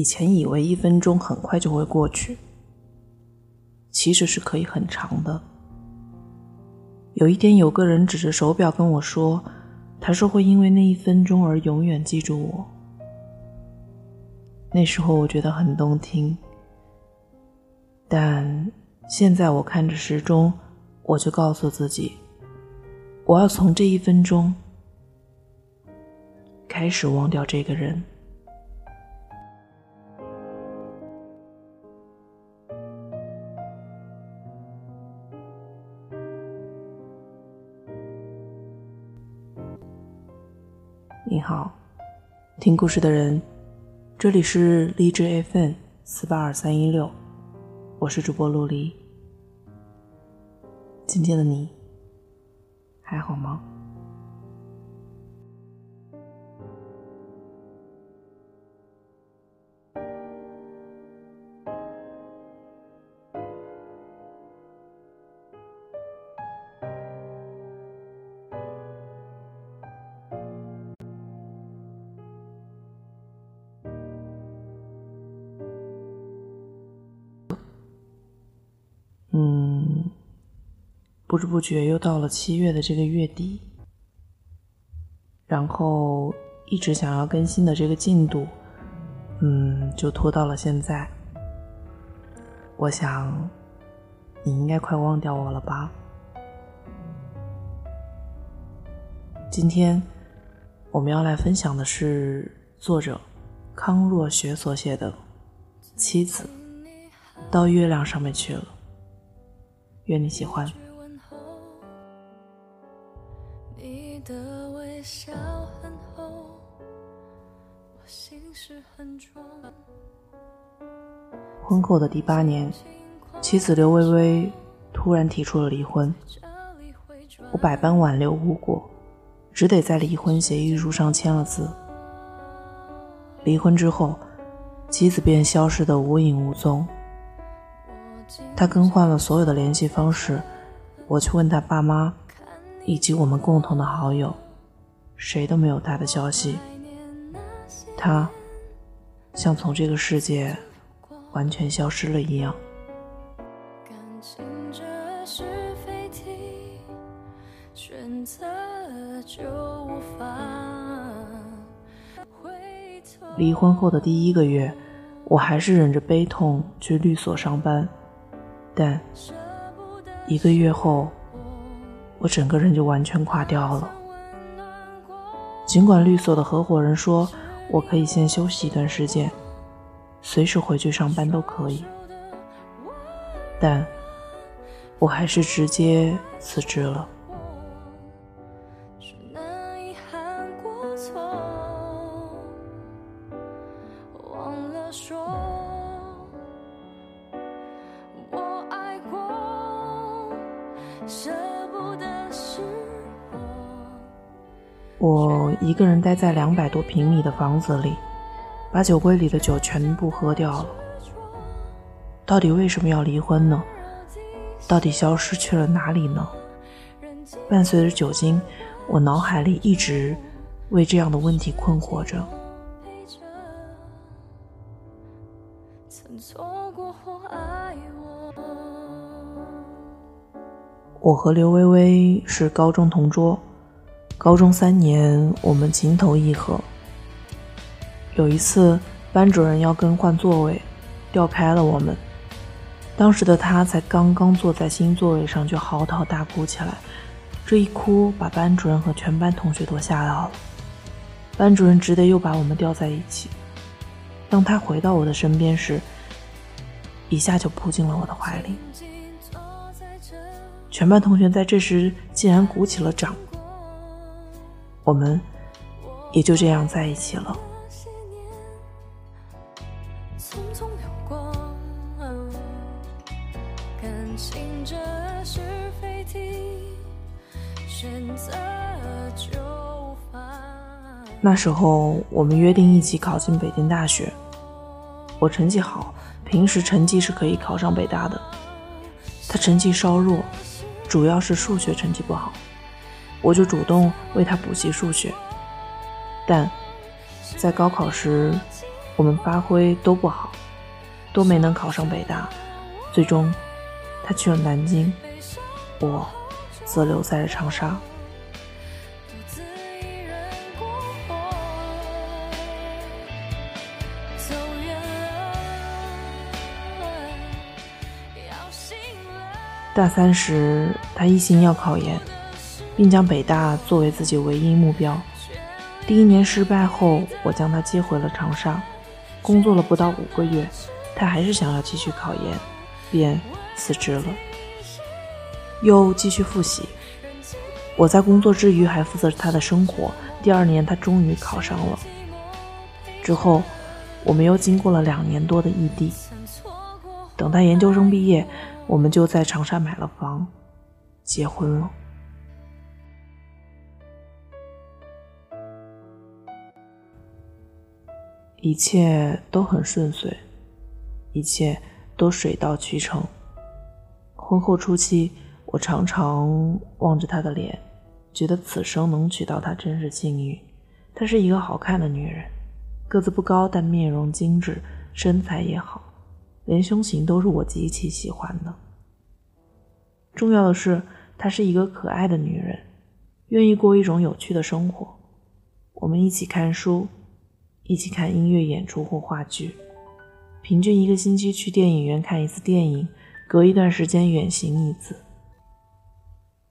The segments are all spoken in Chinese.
以前以为一分钟很快就会过去，其实是可以很长的。有一天，有个人指着手表跟我说：“他说会因为那一分钟而永远记住我。”那时候我觉得很动听，但现在我看着时钟，我就告诉自己，我要从这一分钟开始忘掉这个人。好，听故事的人。这里是荔枝 FM 四八二三一六，我是主播陆离。今天的你还好吗？不知不觉又到了七月的这个月底，然后一直想要更新的这个进度，嗯，就拖到了现在。我想，你应该快忘掉我了吧？今天我们要来分享的是作者康若雪所写的《妻子到月亮上面去了》。愿你喜欢。后的第八年，妻子刘薇薇突然提出了离婚。我百般挽留无果，只得在离婚协议书上签了字。离婚之后，妻子便消失得无影无踪。他更换了所有的联系方式，我去问他爸妈，以及我们共同的好友，谁都没有他的消息。他像从这个世界完全消失了一样。离婚后的第一个月，我还是忍着悲痛去律所上班。但一个月后，我整个人就完全垮掉了。尽管律所的合伙人说我可以先休息一段时间，随时回去上班都可以，但我还是直接辞职了。我一个人待在两百多平米的房子里，把酒柜里的酒全部喝掉了。到底为什么要离婚呢？到底消失去了哪里呢？伴随着酒精，我脑海里一直为这样的问题困惑着。我和刘薇薇是高中同桌，高中三年我们情投意合。有一次，班主任要更换座位，调开了我们。当时的他才刚刚坐在新座位上，就嚎啕大哭起来。这一哭，把班主任和全班同学都吓到了。班主任只得又把我们调在一起。当他回到我的身边时，一下就扑进了我的怀里。全班同学在这时竟然鼓起了掌，我们也就这样在一起了。那时候我们约定一起考进北京大学，我成绩好，平时成绩是可以考上北大的，他成绩稍弱。主要是数学成绩不好，我就主动为他补习数学。但在高考时，我们发挥都不好，都没能考上北大。最终，他去了南京，我则留在了长沙。大三时，他一心要考研，并将北大作为自己唯一目标。第一年失败后，我将他接回了长沙，工作了不到五个月，他还是想要继续考研，便辞职了，又继续复习。我在工作之余还负责他的生活。第二年，他终于考上了。之后，我们又经过了两年多的异地。等他研究生毕业。我们就在长沙买了房，结婚了。一切都很顺遂，一切都水到渠成。婚后初期，我常常望着她的脸，觉得此生能娶到她真是幸运。她是一个好看的女人，个子不高，但面容精致，身材也好。连胸型都是我极其喜欢的。重要的是，她是一个可爱的女人，愿意过一种有趣的生活。我们一起看书，一起看音乐演出或话剧，平均一个星期去电影院看一次电影，隔一段时间远行一次。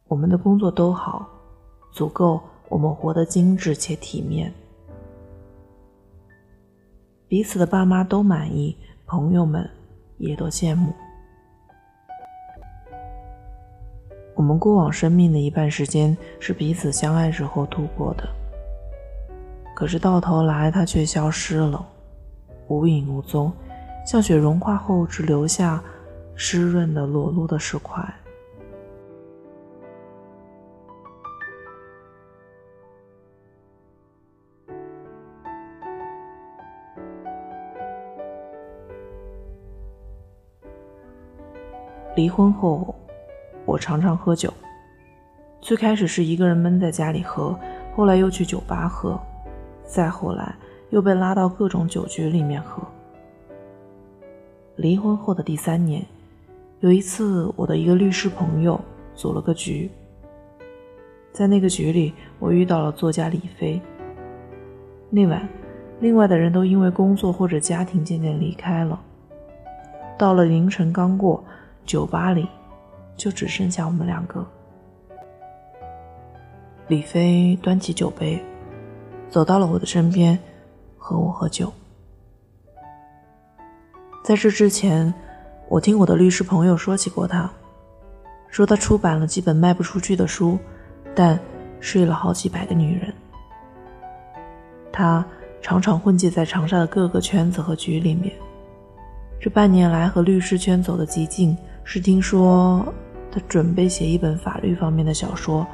我们的工作都好，足够我们活得精致且体面，彼此的爸妈都满意，朋友们。也都羡慕。我们过往生命的一半时间是彼此相爱时候度过的，可是到头来他却消失了，无影无踪，像雪融化后只留下湿润的裸露的石块。离婚后，我常常喝酒。最开始是一个人闷在家里喝，后来又去酒吧喝，再后来又被拉到各种酒局里面喝。离婚后的第三年，有一次我的一个律师朋友组了个局，在那个局里，我遇到了作家李飞。那晚，另外的人都因为工作或者家庭渐渐离开了。到了凌晨刚过。酒吧里，就只剩下我们两个。李飞端起酒杯，走到了我的身边，和我喝酒。在这之前，我听我的律师朋友说起过他，说他出版了几本卖不出去的书，但睡了好几百个女人。他常常混迹在长沙的各个圈子和局里面。这半年来和律师圈走得极近。是听说他准备写一本法律方面的小说。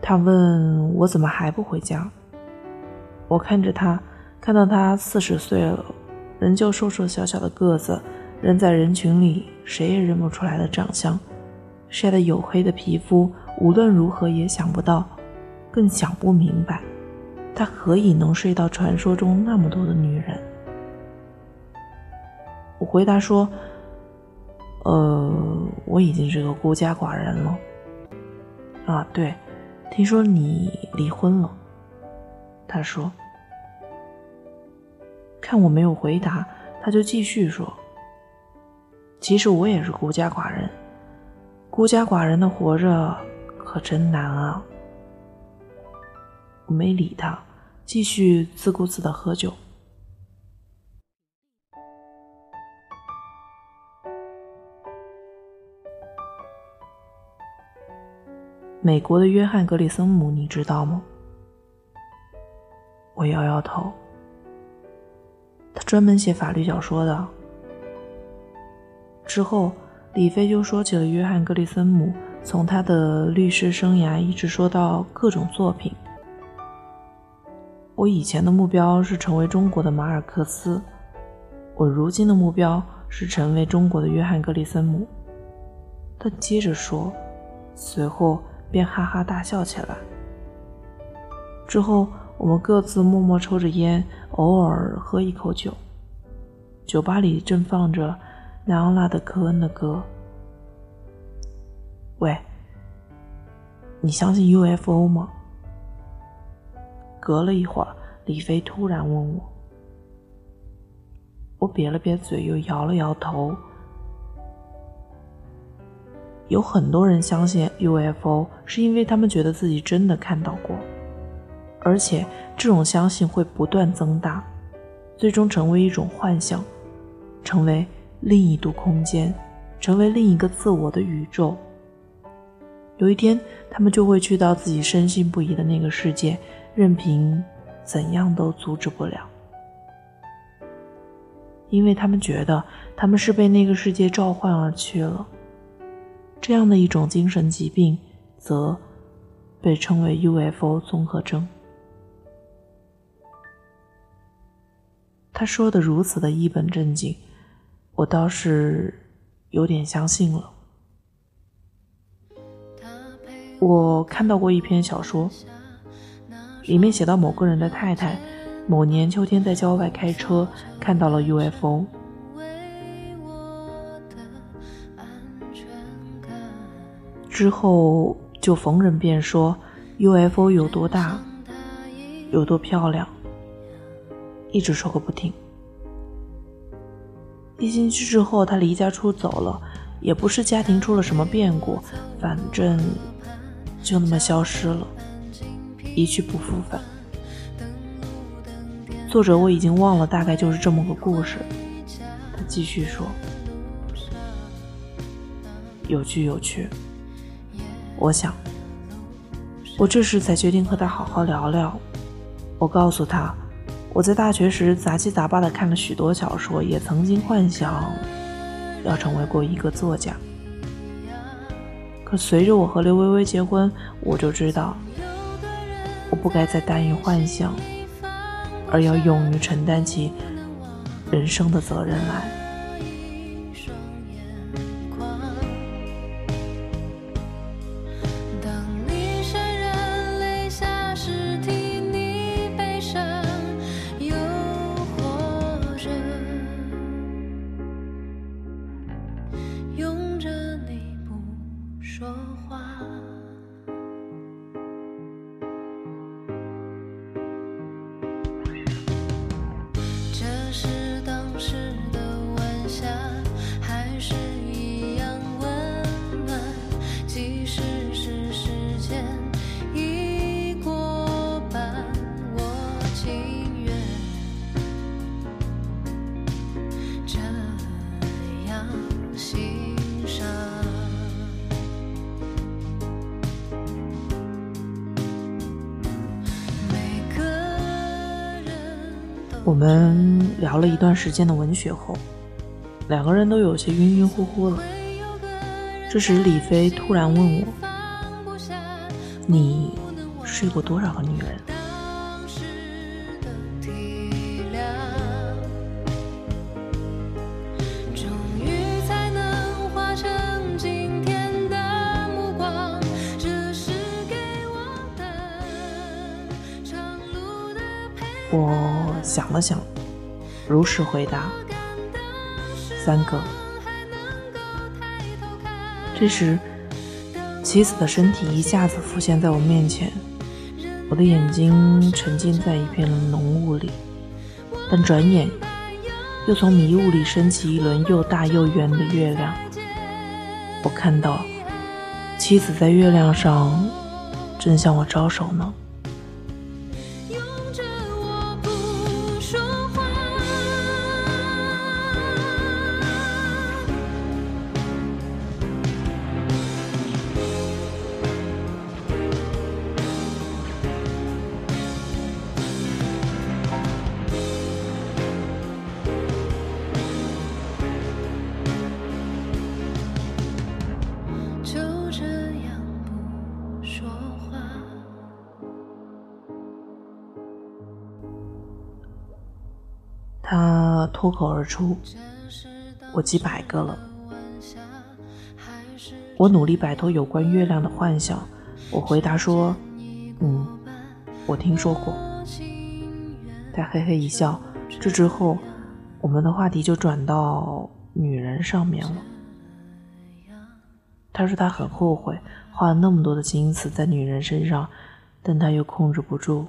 他问我怎么还不回家？我看着他，看到他四十岁了，仍旧瘦瘦小小的个子。人在人群里，谁也认不出来的长相，晒得黝黑的皮肤，无论如何也想不到，更想不明白，他何以能睡到传说中那么多的女人？我回答说：“呃，我已经是个孤家寡人了。”啊，对，听说你离婚了。他说：“看我没有回答，他就继续说。”其实我也是孤家寡人，孤家寡人的活着可真难啊！我没理他，继续自顾自的喝酒。美国的约翰·格里森姆，你知道吗？我摇摇头。他专门写法律小说的。之后，李飞就说起了约翰·格里森姆，从他的律师生涯一直说到各种作品。我以前的目标是成为中国的马尔克斯，我如今的目标是成为中国的约翰·格里森姆。他接着说，随后便哈哈大笑起来。之后，我们各自默默抽着烟，偶尔喝一口酒。酒吧里正放着莱昂纳德·科恩的歌。喂，你相信 UFO 吗？隔了一会儿，李飞突然问我。我瘪了瘪嘴，又摇了摇头。有很多人相信 UFO，是因为他们觉得自己真的看到过，而且这种相信会不断增大，最终成为一种幻想，成为另一度空间，成为另一个自我的宇宙。有一天，他们就会去到自己深信不疑的那个世界，任凭怎样都阻止不了，因为他们觉得他们是被那个世界召唤而去了。这样的一种精神疾病，则被称为 UFO 综合征。他说的如此的一本正经，我倒是有点相信了。我看到过一篇小说，里面写到某个人的太太，某年秋天在郊外开车，看到了 UFO。之后就逢人便说 UFO 有多大，有多漂亮，一直说个不停。一星期之后，他离家出走了，也不是家庭出了什么变故，反正就那么消失了，一去不复返。作者我已经忘了，大概就是这么个故事。他继续说，有趣有趣。我想，我这时才决定和他好好聊聊。我告诉他，我在大学时杂七杂八的看了许多小说，也曾经幻想要成为过一个作家。可随着我和刘薇薇结婚，我就知道，我不该再耽于幻想，而要勇于承担起人生的责任来。我们聊了一段时间的文学后，两个人都有些晕晕乎乎了。这时，李飞突然问我：“你睡过多少个女人？”了想，如实回答：“三个。”这时，妻子的身体一下子浮现在我面前，我的眼睛沉浸在一片浓雾里，但转眼又从迷雾里升起一轮又大又圆的月亮。我看到妻子在月亮上正向我招手呢。他脱口而出：“我几百个了。”我努力摆脱有关月亮的幻想，我回答说：“嗯，我听说过。”他嘿嘿一笑。这之后，我们的话题就转到女人上面了。他说他很后悔花了那么多的心思在女人身上，但他又控制不住。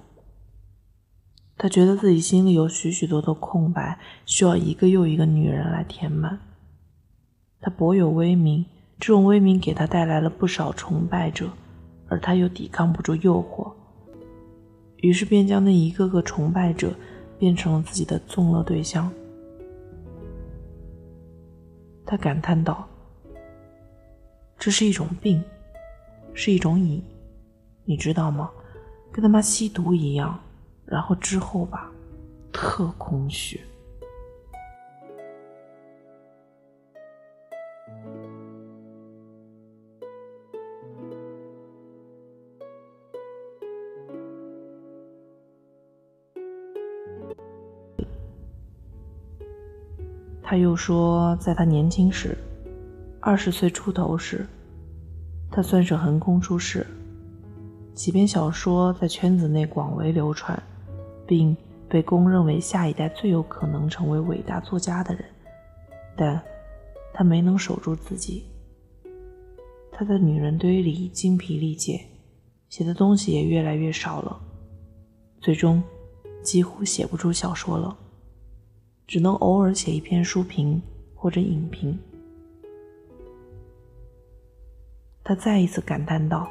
他觉得自己心里有许许多多空白，需要一个又一个女人来填满。他博有威名，这种威名给他带来了不少崇拜者，而他又抵抗不住诱惑，于是便将那一个个崇拜者变成了自己的纵乐对象。他感叹道：“这是一种病，是一种瘾，你知道吗？跟他妈吸毒一样。”然后之后吧，特空虚。他又说，在他年轻时，二十岁出头时，他算是横空出世，几篇小说在圈子内广为流传。并被公认为下一代最有可能成为伟大作家的人，但他没能守住自己。他在女人堆里精疲力竭，写的东西也越来越少了，最终几乎写不出小说了，只能偶尔写一篇书评或者影评。他再一次感叹道：“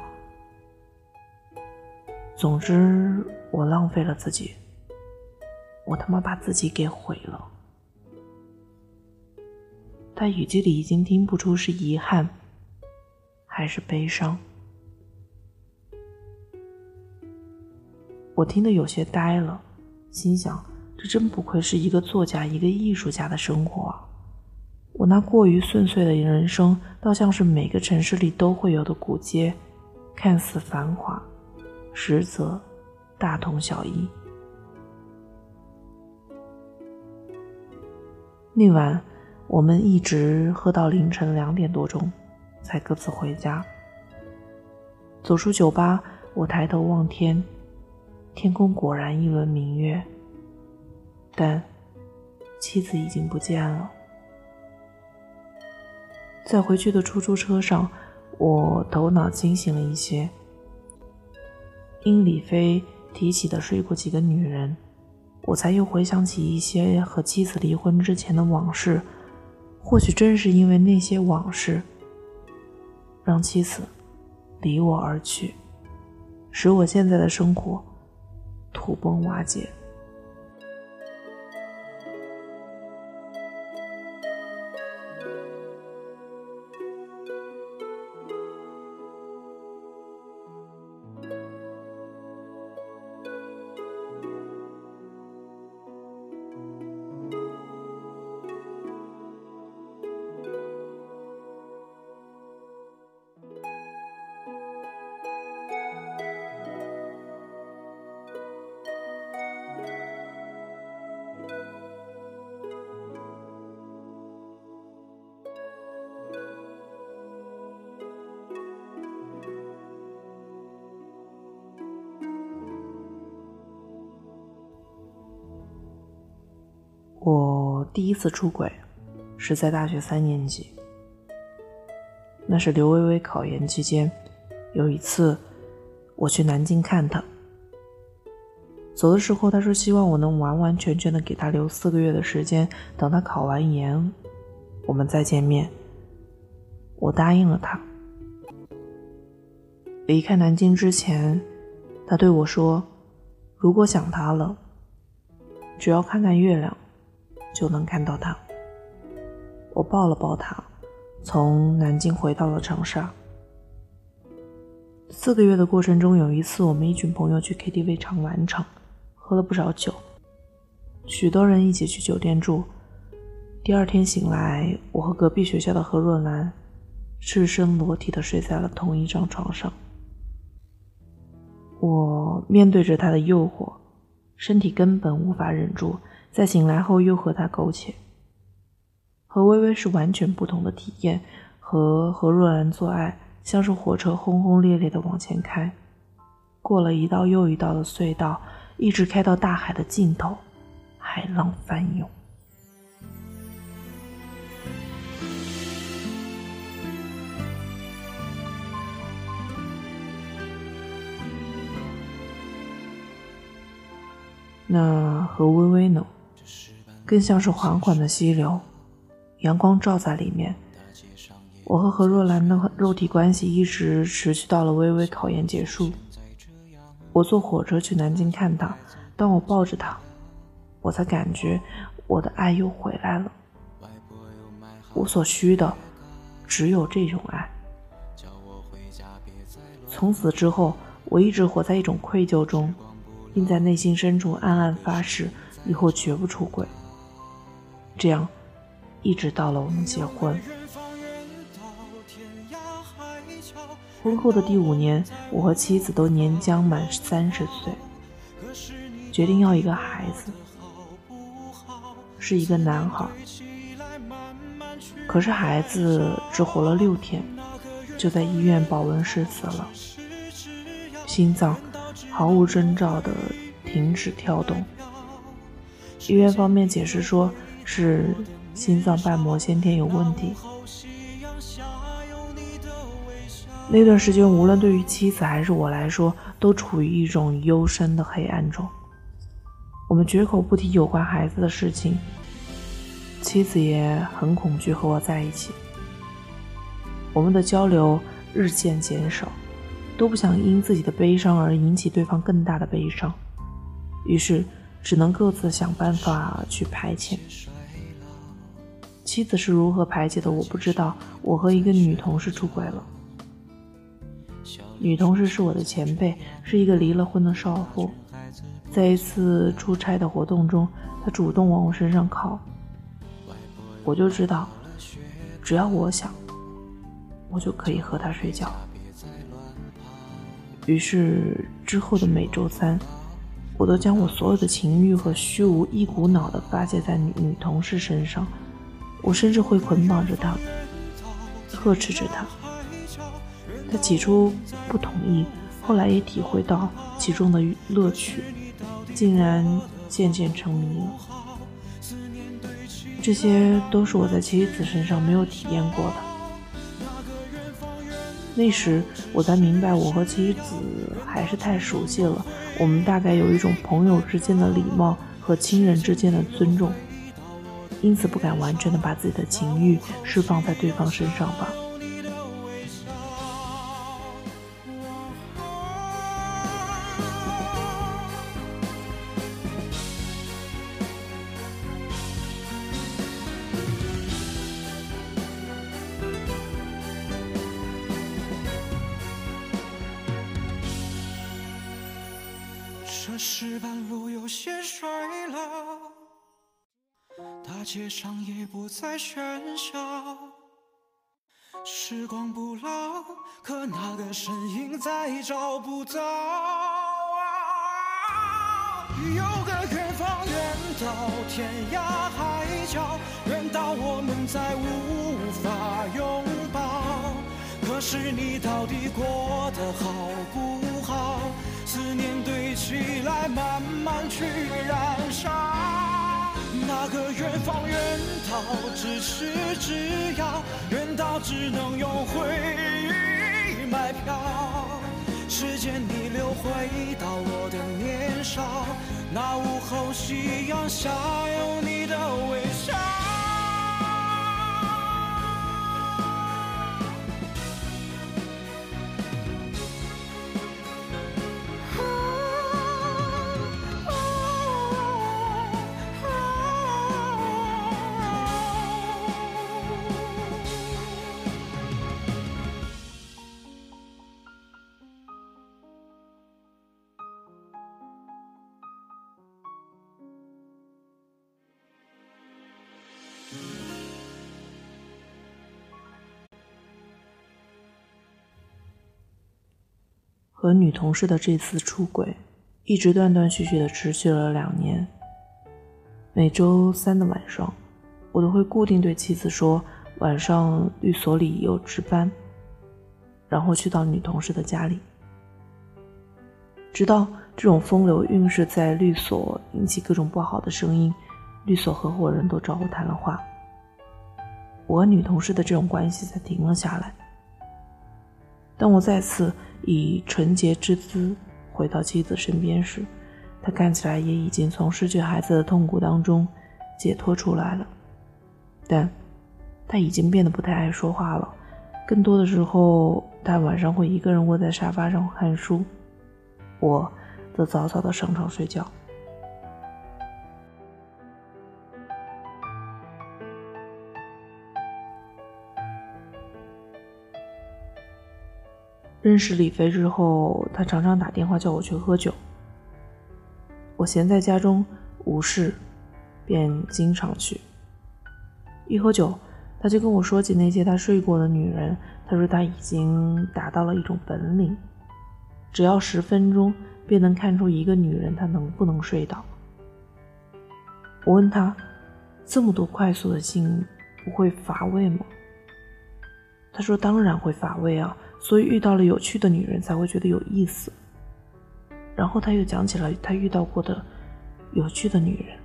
总之，我浪费了自己。”我他妈把自己给毁了。他语气里已经听不出是遗憾，还是悲伤。我听得有些呆了，心想：这真不愧是一个作家、一个艺术家的生活啊！我那过于顺遂的人生，倒像是每个城市里都会有的古街，看似繁华，实则大同小异。那晚，我们一直喝到凌晨两点多钟，才各自回家。走出酒吧，我抬头望天，天空果然一轮明月，但妻子已经不见了。在回去的出租车上，我头脑清醒了一些。因李飞提起的睡过几个女人。我才又回想起一些和妻子离婚之前的往事，或许正是因为那些往事，让妻子离我而去，使我现在的生活土崩瓦解。第一次出轨是在大学三年级，那是刘微微考研期间。有一次，我去南京看她，走的时候，她说希望我能完完全全的给她留四个月的时间，等她考完研，我们再见面。我答应了她。离开南京之前，她对我说：“如果想他了，只要看看月亮。”就能看到他。我抱了抱他，从南京回到了长沙。四个月的过程中，有一次我们一群朋友去 KTV 唱晚场，喝了不少酒，许多人一起去酒店住。第二天醒来，我和隔壁学校的何若兰赤身裸体的睡在了同一张床上。我面对着他的诱惑，身体根本无法忍住。在醒来后又和他苟且。和微微是完全不同的体验，和和若兰做爱像是火车轰轰烈烈的往前开，过了一道又一道的隧道，一直开到大海的尽头，海浪翻涌。那和微微呢，更像是缓缓的溪流，阳光照在里面。我和何若兰的肉体关系一直持续到了微微考研结束。我坐火车去南京看她，当我抱着她，我才感觉我的爱又回来了。我所需的只有这种爱。从此之后，我一直活在一种愧疚中。并在内心深处暗暗发誓，以后绝不出轨。这样，一直到了我们结婚。婚后的第五年，我和妻子都年将满三十岁，决定要一个孩子，是一个男孩。可是孩子只活了六天，就在医院保温室死了，心脏。毫无征兆的停止跳动。医院方面解释说是心脏瓣膜先天有问题。那段时间，无论对于妻子还是我来说，都处于一种幽深的黑暗中。我们绝口不提有关孩子的事情，妻子也很恐惧和我在一起。我们的交流日渐减少。都不想因自己的悲伤而引起对方更大的悲伤，于是只能各自想办法去排遣。妻子是如何排解的，我不知道。我和一个女同事出轨了，女同事是我的前辈，是一个离了婚的少妇。在一次出差的活动中，她主动往我身上靠，我就知道，只要我想，我就可以和她睡觉。于是之后的每周三，我都将我所有的情欲和虚无一股脑地发泄在女女同事身上。我甚至会捆绑着她，呵斥着她。她起初不同意，后来也体会到其中的乐趣，竟然渐渐沉迷了。这些都是我在妻子身上没有体验过的。那时我才明白，我和妻子还是太熟悉了。我们大概有一种朋友之间的礼貌和亲人之间的尊重，因此不敢完全的把自己的情欲释放在对方身上吧。街上也不再喧嚣。时光不老，可那个身影再找不到。有个远方，远到天涯海角，远到我们再无法拥抱。可是你到底过得好不好？思念堆起来，慢慢去燃烧。那个远方远到咫尺之遥，远到只能用回忆买票。时间逆流回到我的年少，那午后夕阳下有你的微笑。和女同事的这次出轨，一直断断续续的持续了两年。每周三的晚上，我都会固定对妻子说晚上律所里有值班，然后去到女同事的家里。直到这种风流韵事在律所引起各种不好的声音，律所合伙人都找我谈了话，我和女同事的这种关系才停了下来。当我再次以纯洁之姿回到妻子身边时，他看起来也已经从失去孩子的痛苦当中解脱出来了，但他已经变得不太爱说话了。更多的时候，他晚上会一个人窝在沙发上看书，我则早早的上床睡觉。认识李飞之后，他常常打电话叫我去喝酒。我闲在家中无事，便经常去。一喝酒，他就跟我说起那些他睡过的女人。他说他已经达到了一种本领，只要十分钟便能看出一个女人她能不能睡倒。我问他，这么多快速的性不会乏味吗？他说当然会乏味啊，所以遇到了有趣的女人才会觉得有意思。然后他又讲起了他遇到过的有趣的女人。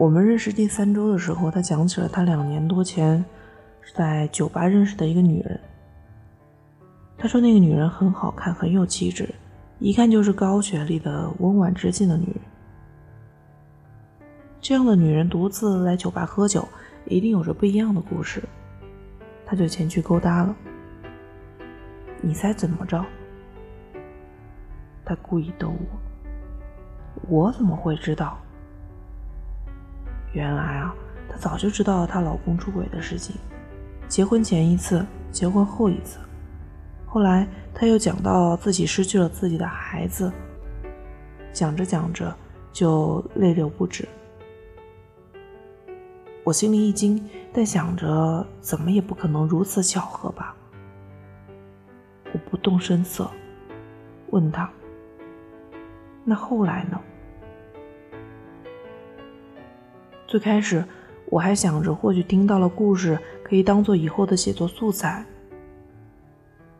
我们认识第三周的时候，他讲起了他两年多前在酒吧认识的一个女人。他说那个女人很好看，很有气质，一看就是高学历的温婉知性的女人。这样的女人独自来酒吧喝酒，一定有着不一样的故事。他就前去勾搭了。你猜怎么着？他故意逗我。我怎么会知道？原来啊，她早就知道了她老公出轨的事情，结婚前一次，结婚后一次。后来她又讲到自己失去了自己的孩子，讲着讲着就泪流不止。我心里一惊，但想着怎么也不可能如此巧合吧。我不动声色，问他：“那后来呢？”最开始，我还想着或许听到了故事可以当做以后的写作素材。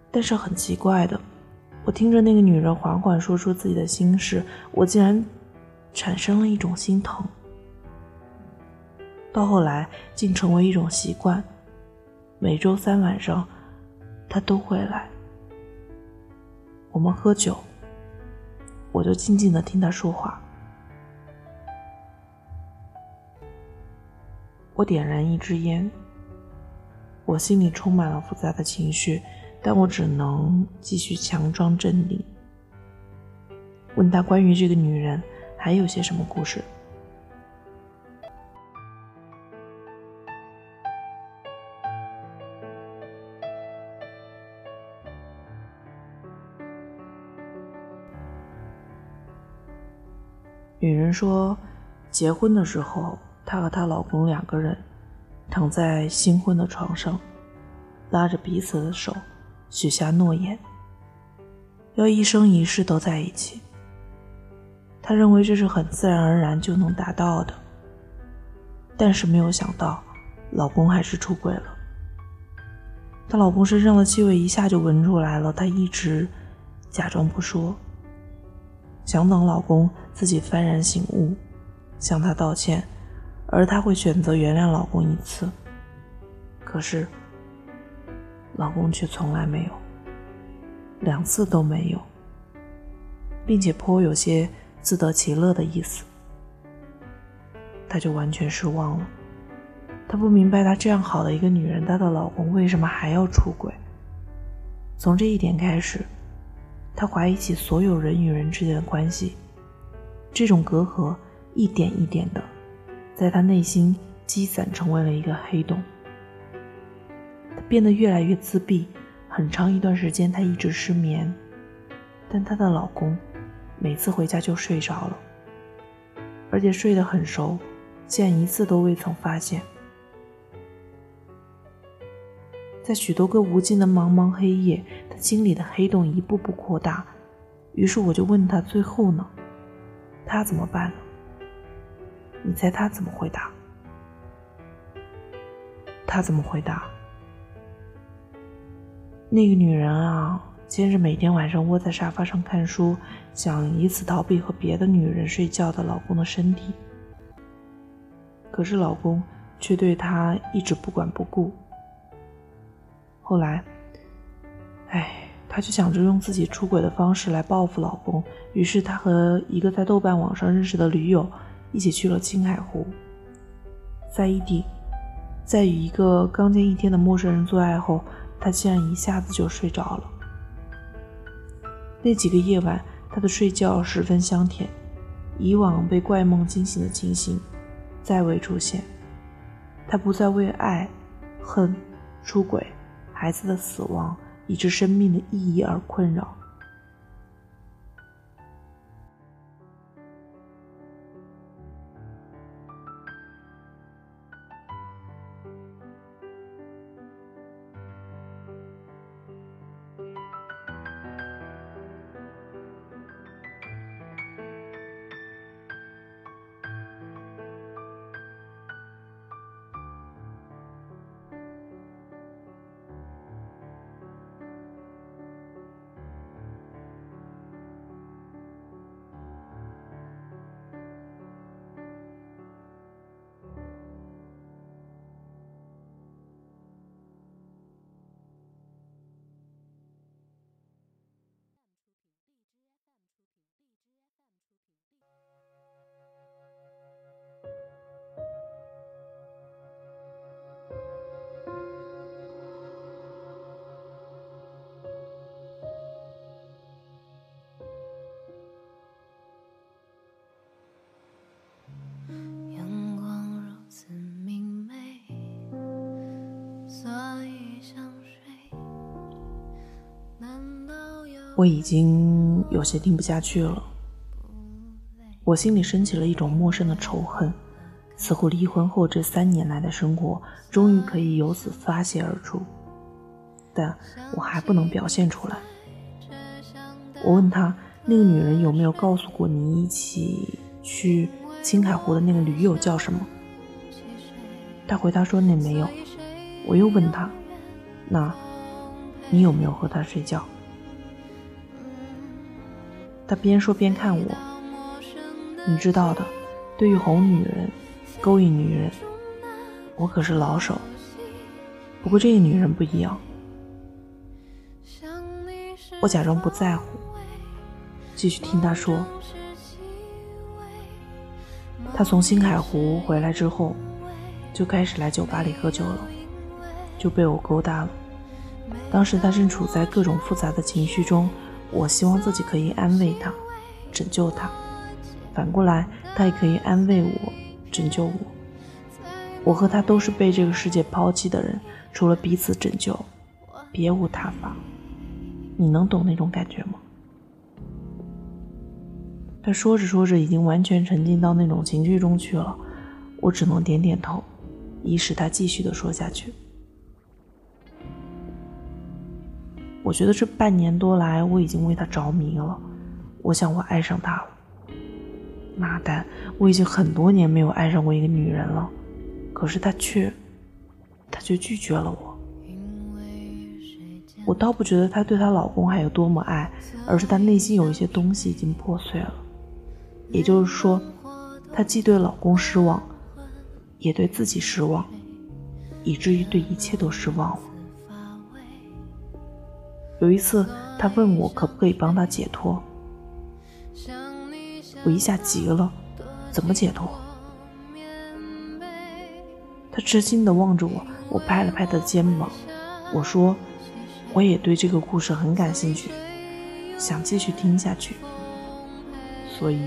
但是很奇怪的，我听着那个女人缓缓说出自己的心事，我竟然产生了一种心疼。到后来，竟成为一种习惯，每周三晚上，她都会来。我们喝酒，我就静静的听她说话。我点燃一支烟，我心里充满了复杂的情绪，但我只能继续强装镇定。问他关于这个女人还有些什么故事？女人说，结婚的时候。她和她老公两个人躺在新婚的床上，拉着彼此的手，许下诺言，要一生一世都在一起。她认为这是很自然而然就能达到的，但是没有想到，老公还是出轨了。她老公身上的气味一下就闻出来了，她一直假装不说，想等老公自己幡然醒悟，向她道歉。而她会选择原谅老公一次，可是老公却从来没有，两次都没有，并且颇有些自得其乐的意思。她就完全失望了，她不明白，她这样好的一个女人，她的老公为什么还要出轨？从这一点开始，她怀疑起所有人与人之间的关系，这种隔阂一点一点的。在他内心积攒成为了一个黑洞，他变得越来越自闭。很长一段时间，他一直失眠，但她的老公每次回家就睡着了，而且睡得很熟，竟然一次都未曾发现。在许多个无尽的茫茫黑夜，他心里的黑洞一步步扩大。于是我就问他：“最后呢？他怎么办呢？”你猜他怎么回答？他怎么回答？那个女人啊，先是每天晚上窝在沙发上看书，想以此逃避和别的女人睡觉的老公的身体。可是老公却对她一直不管不顾。后来，哎，她就想着用自己出轨的方式来报复老公，于是她和一个在豆瓣网上认识的驴友一起去了青海湖，在异地。在与一个刚见一天的陌生人做爱后，他竟然一下子就睡着了。那几个夜晚，他的睡觉十分香甜，以往被怪梦惊醒的情形再未出现。他不再为爱、恨、出轨、孩子的死亡以致生命的意义而困扰。我已经有些听不下去了，我心里升起了一种陌生的仇恨，似乎离婚后这三年来的生活终于可以由此发泄而出，但我还不能表现出来。我问他，那个女人有没有告诉过你一起去青海湖的那个驴友叫什么？他回答说那没有。我又问他，那你有没有和他睡觉？他边说边看我，你知道的，对于哄女人、勾引女人，我可是老手。不过这个女人不一样。我假装不在乎，继续听他说。他从星海湖回来之后，就开始来酒吧里喝酒了，就被我勾搭了。当时他正处在各种复杂的情绪中。我希望自己可以安慰他，拯救他；反过来，他也可以安慰我，拯救我。我和他都是被这个世界抛弃的人，除了彼此拯救，别无他法。你能懂那种感觉吗？他说着说着，已经完全沉浸到那种情绪中去了。我只能点点头，以使他继续的说下去。我觉得这半年多来，我已经为他着迷了。我想，我爱上他了。妈蛋！我已经很多年没有爱上过一个女人了，可是他却，他却拒绝了我。我倒不觉得她对她老公还有多么爱，而是她内心有一些东西已经破碎了。也就是说，她既对老公失望，也对自己失望，以至于对一切都失望了。有一次，他问我可不可以帮他解脱，我一下急了，怎么解脱？他吃惊的望着我，我拍了拍他的肩膀，我说，我也对这个故事很感兴趣，想继续听下去，所以，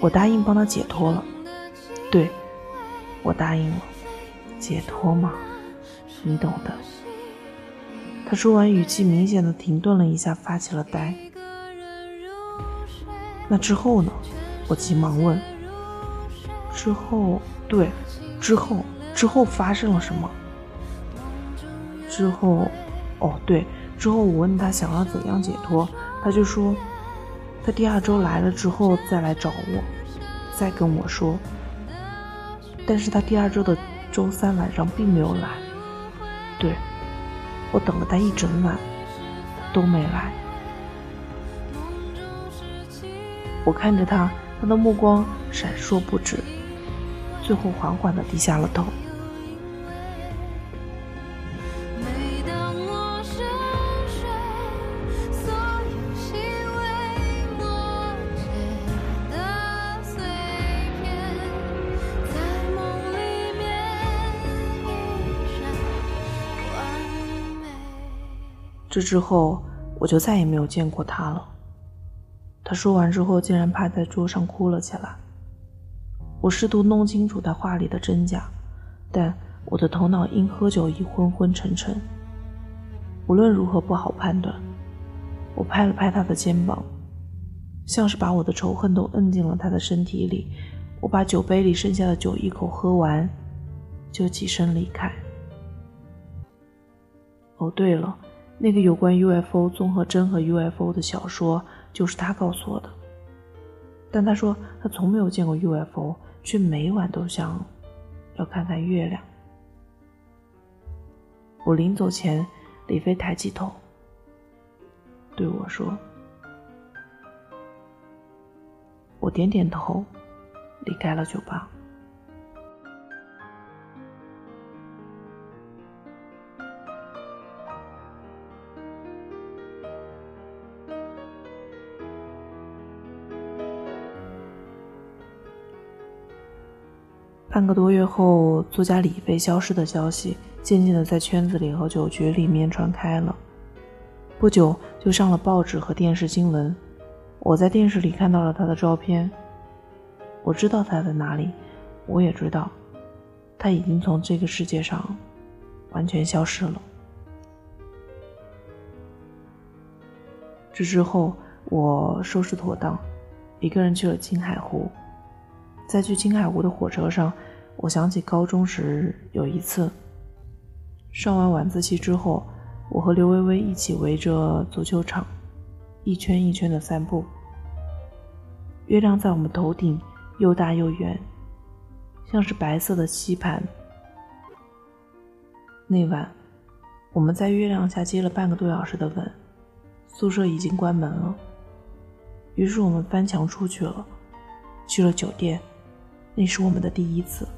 我答应帮他解脱了，对，我答应了，解脱嘛。你懂的。他说完，语气明显的停顿了一下，发起了呆。那之后呢？我急忙问。之后，对，之后，之后发生了什么？之后，哦，对，之后我问他想要怎样解脱，他就说，他第二周来了之后再来找我，再跟我说。但是他第二周的周三晚上并没有来。对。我等了他一整晚，都没来。我看着他，他的目光闪烁不止，最后缓缓的低下了头。这之后，我就再也没有见过他了。他说完之后，竟然趴在桌上哭了起来。我试图弄清楚他话里的真假，但我的头脑因喝酒已昏昏沉沉，无论如何不好判断。我拍了拍他的肩膀，像是把我的仇恨都摁进了他的身体里。我把酒杯里剩下的酒一口喝完，就起身离开。哦，对了。那个有关 UFO 综合征和 UFO 的小说，就是他告诉我的。但他说他从没有见过 UFO，却每晚都想要看看月亮。我临走前，李飞抬起头对我说：“我点点头，离开了酒吧。”半个多月后，作家李飞消失的消息渐渐的在圈子里和酒局里面传开了，不久就上了报纸和电视新闻。我在电视里看到了他的照片，我知道他在哪里，我也知道他已经从这个世界上完全消失了。这之后，我收拾妥当，一个人去了青海湖。在去青海湖的火车上，我想起高中时有一次，上完晚自习之后，我和刘微微一起围着足球场，一圈一圈的散步。月亮在我们头顶又大又圆，像是白色的吸盘。那晚，我们在月亮下接了半个多小时的吻，宿舍已经关门了，于是我们翻墙出去了，去了酒店。那是我们的第一次。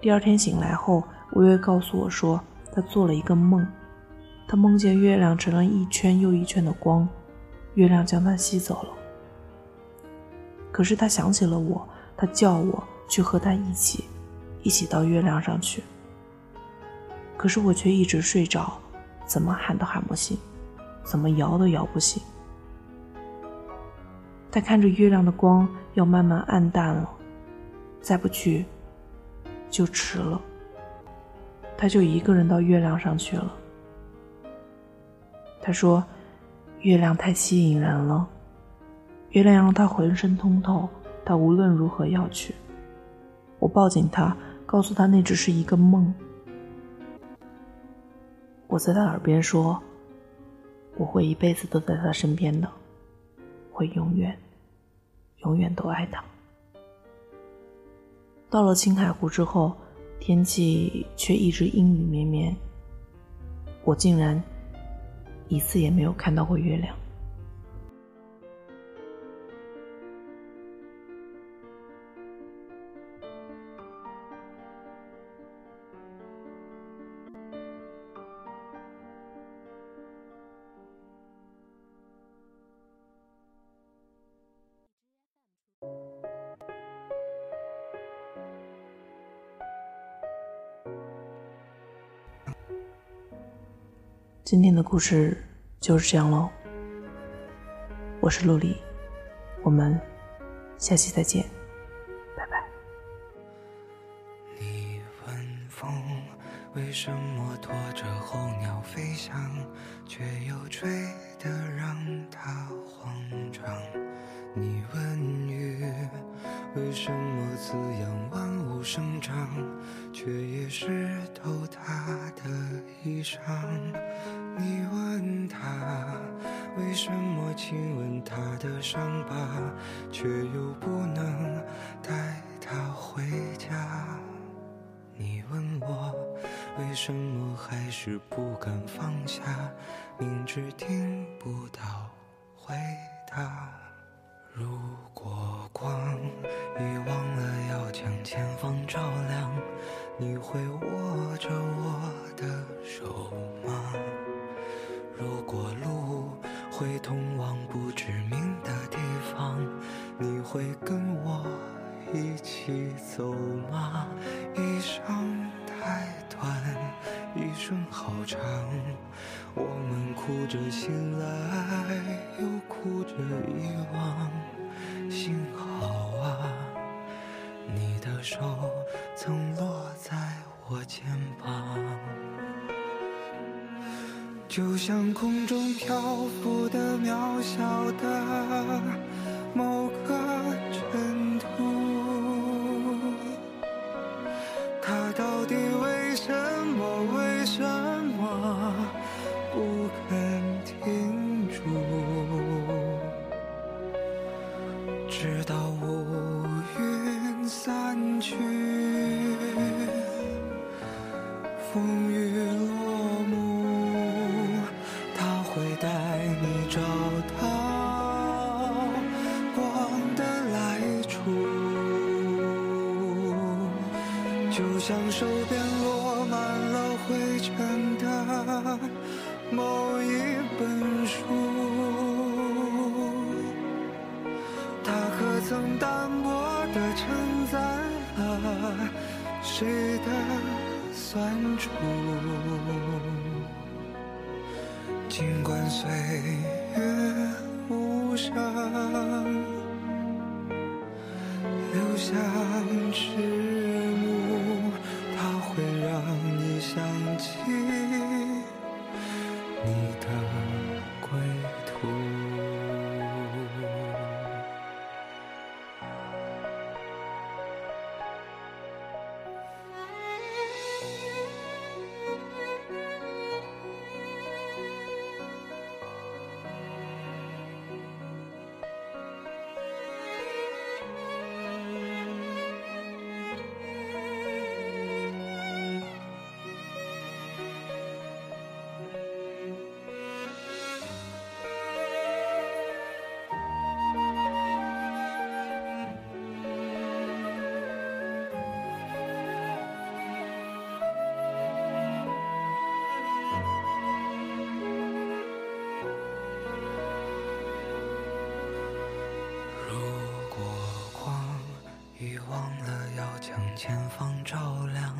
第二天醒来后，微微告诉我说，她做了一个梦，她梦见月亮成了一圈又一圈的光，月亮将她吸走了。可是他想起了我，他叫我去和他一起，一起到月亮上去。可是我却一直睡着，怎么喊都喊不醒，怎么摇都摇不醒。他看着月亮的光要慢慢暗淡了，再不去就迟了。他就一个人到月亮上去了。他说：“月亮太吸引人了，月亮让他浑身通透，他无论如何要去。”我抱紧他，告诉他那只是一个梦。我在他耳边说：“我会一辈子都在他身边的。”会永远，永远都爱他。到了青海湖之后，天气却一直阴雨绵绵，我竟然一次也没有看到过月亮。今天的故事就是这样喽。我是陆离，我们下期再见，拜拜。你问风为什么拖着候鸟飞翔，却又吹得让它慌张？你问雨，为什么滋养万物生长，却也湿透它的衣裳？你问他，为什么亲吻他的伤疤，却又不能带他回家？你问我，为什么还是不敢放下，明知听不到回答？如果光已忘了要将前方照亮，你会握着我的手吗？如果路会通往不知名的地方，你会跟我一起走吗？一生太短，一生好长，我们哭着醒来，又哭着遗忘。幸好啊，你的手曾落在我肩膀，就像空中漂浮的渺小的某前方照亮，